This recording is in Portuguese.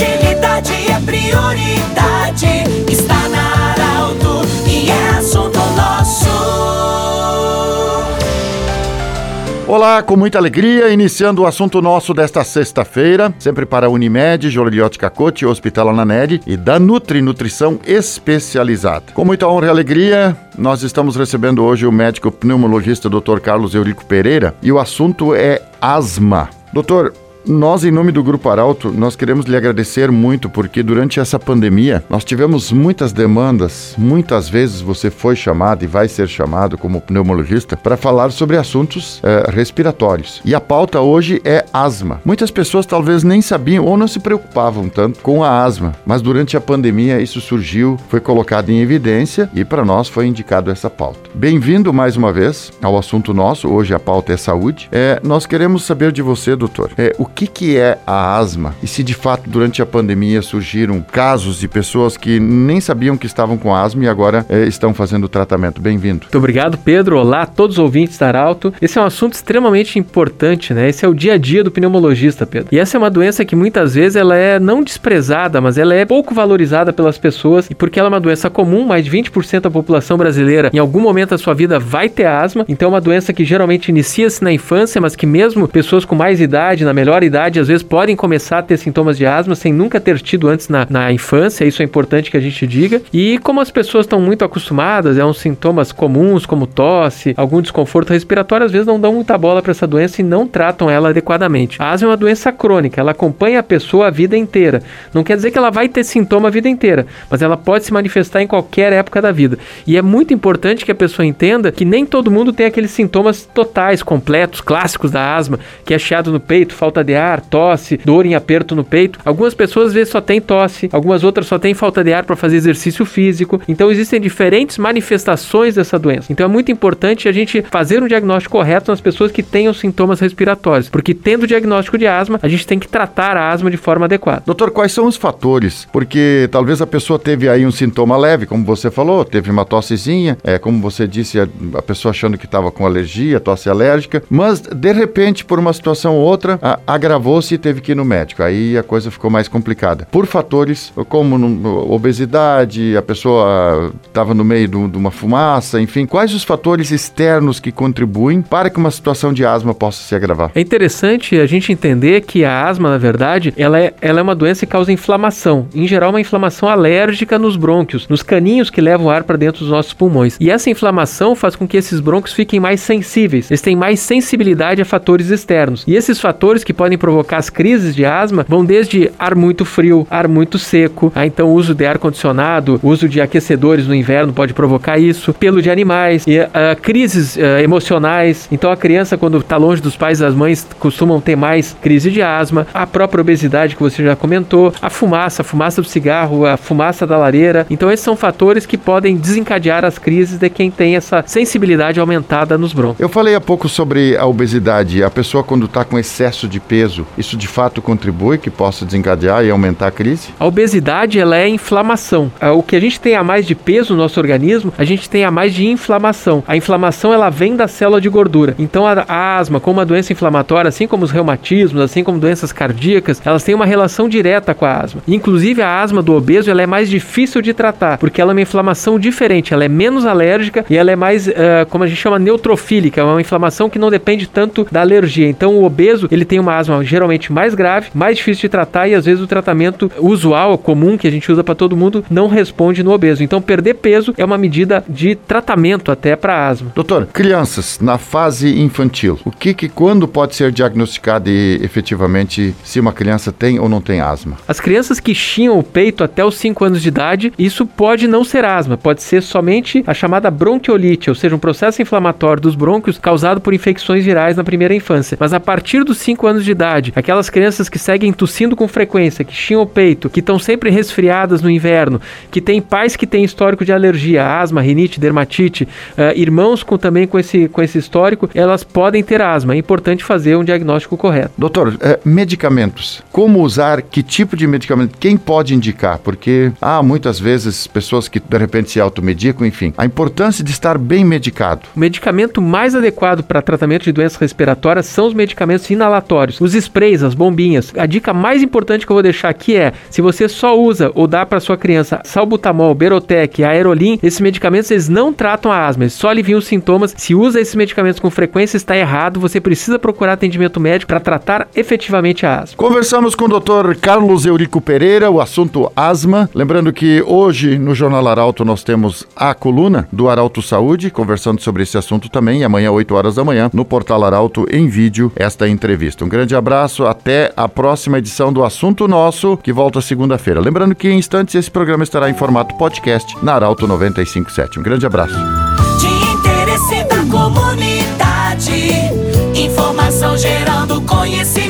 Agilidade é prioridade. Está na Arauto e é assunto nosso. Olá, com muita alegria, iniciando o assunto nosso desta sexta-feira, sempre para a Unimed, Joliliote Cacote, Hospital Ananed e da Nutri Nutrição Especializada. Com muita honra e alegria, nós estamos recebendo hoje o médico pneumologista Dr. Carlos Eurico Pereira e o assunto é asma. Doutor, nós, em nome do Grupo Arauto, nós queremos lhe agradecer muito porque durante essa pandemia nós tivemos muitas demandas. Muitas vezes você foi chamado e vai ser chamado como pneumologista para falar sobre assuntos eh, respiratórios. E a pauta hoje é asma. Muitas pessoas talvez nem sabiam ou não se preocupavam tanto com a asma, mas durante a pandemia isso surgiu, foi colocado em evidência e para nós foi indicado essa pauta. Bem-vindo mais uma vez ao assunto nosso. Hoje a pauta é saúde. É, nós queremos saber de você, doutor, é, o que, que é a asma e se de fato durante a pandemia surgiram casos de pessoas que nem sabiam que estavam com asma e agora eh, estão fazendo o tratamento. Bem-vindo. Muito obrigado, Pedro. Olá a todos os ouvintes da Arauto. Esse é um assunto extremamente importante, né? Esse é o dia a dia do pneumologista, Pedro. E essa é uma doença que muitas vezes ela é não desprezada, mas ela é pouco valorizada pelas pessoas e porque ela é uma doença comum, mais de 20% da população brasileira em algum momento da sua vida vai ter asma. Então é uma doença que geralmente inicia-se na infância, mas que mesmo pessoas com mais idade, na melhor idade, às vezes podem começar a ter sintomas de asma sem nunca ter tido antes na, na infância. Isso é importante que a gente diga. E como as pessoas estão muito acostumadas, é uns sintomas comuns como tosse, algum desconforto respiratório, às vezes não dão muita bola para essa doença e não tratam ela adequadamente. A asma é uma doença crônica, ela acompanha a pessoa a vida inteira. Não quer dizer que ela vai ter sintoma a vida inteira, mas ela pode se manifestar em qualquer época da vida. E é muito importante que a pessoa entenda que nem todo mundo tem aqueles sintomas totais, completos, clássicos da asma, que é chiado no peito, falta de ar, tosse, dor em aperto no peito. Algumas pessoas às vezes só têm tosse, algumas outras só têm falta de ar para fazer exercício físico. Então existem diferentes manifestações dessa doença. Então é muito importante a gente fazer um diagnóstico correto nas pessoas que tenham sintomas respiratórios, porque tendo o diagnóstico de asma, a gente tem que tratar a asma de forma adequada. Doutor, quais são os fatores? Porque talvez a pessoa teve aí um sintoma leve, como você falou, teve uma tossezinha, é como você disse, a, a pessoa achando que estava com alergia, tosse alérgica, mas de repente, por uma situação ou outra, agravou-se e teve que ir no médico. Aí a coisa ficou mais complicada. Por fatores como obesidade, a pessoa estava no meio de uma fumaça, enfim, quais os fatores externos que contribuem para que uma situação de asma possa se agravar? É interessante a gente entender que a asma, na verdade, ela é, ela é uma doença que causa inflamação. Em geral, uma inflamação alérgica nos brônquios, nos caninhos que levam o ar para dentro dos nossos pulmões. E essa inflamação faz com que esses brônquios fiquem mais sensíveis. Eles têm mais sensibilidade a fatores externos. E esses fatores que podem provocar as crises de asma vão desde ar muito frio, ar muito seco, ah, então uso de ar condicionado, uso de aquecedores no inverno pode provocar isso, pelo de animais, e, uh, crises uh, emocionais. Então a criança quando está longe dos pais, as mães costumam ter mais crise de asma, a própria obesidade que você já comentou, a fumaça, a fumaça do cigarro, a fumaça da lareira. Então esses são fatores que podem desencadear as crises de quem tem essa sensibilidade aumentada nos brônquios. Eu falei há pouco sobre a obesidade. A pessoa quando está com excesso de peso, isso de fato contribui que possa desencadear e aumentar a crise? A obesidade ela é inflamação. Ah, o que a gente tem a mais de peso no nosso organismo, a gente tem a mais de inflamação. A inflamação ela vem da célula de gordura. Então a, asma, como uma doença inflamatória, assim como os reumatismos, assim como doenças cardíacas, elas têm uma relação direta com a asma. Inclusive a asma do obeso ela é mais difícil de tratar, porque ela é uma inflamação diferente, ela é menos alérgica e ela é mais, uh, como a gente chama, neutrofílica, é uma inflamação que não depende tanto da alergia. Então o obeso ele tem uma asma geralmente mais grave, mais difícil de tratar e às vezes o tratamento usual, comum que a gente usa para todo mundo não responde no obeso. Então perder peso é uma medida de tratamento até para asma. Doutor, crianças na fase infantil, o que que quando pode ser diagnosticado e efetivamente se uma criança tem ou não tem asma? As crianças que chiam o peito até os 5 anos de idade, isso pode não ser asma, pode ser somente a chamada bronquiolite, ou seja, um processo inflamatório dos brônquios causado por infecções virais na primeira infância. Mas a partir dos 5 anos de aquelas crianças que seguem tossindo com frequência, que chiam o peito, que estão sempre resfriadas no inverno, que tem pais que têm histórico de alergia, asma, rinite, dermatite, uh, irmãos com, também com esse, com esse histórico, elas podem ter asma. É importante fazer um diagnóstico correto. Doutor, é, medicamentos. Como usar? Que tipo de medicamento? Quem pode indicar? Porque há muitas vezes pessoas que de repente se automedicam, enfim. A importância de estar bem medicado. O medicamento mais adequado para tratamento de doenças respiratórias são os medicamentos inalatórios. Os Os sprays, as bombinhas. A dica mais importante que eu vou deixar aqui é: se você só usa ou dá para sua criança salbutamol, Berotec, Aerolim, esses medicamentos eles não tratam a asma, eles só aliviam os sintomas. Se usa esses medicamentos com frequência, está errado. Você precisa procurar atendimento médico para tratar efetivamente a asma. Conversamos com o Dr. Carlos Eurico Pereira, o assunto asma. Lembrando que hoje no Jornal Arauto nós temos a coluna do Arauto Saúde, conversando sobre esse assunto também. E amanhã, 8 horas da manhã, no Portal Arauto, em vídeo, esta entrevista. Um grande abraço, até a próxima edição do Assunto Nosso, que volta segunda-feira. Lembrando que em instantes esse programa estará em formato podcast na Arauto 957. Um grande abraço. De interesse da comunidade, informação gerando conhecimento.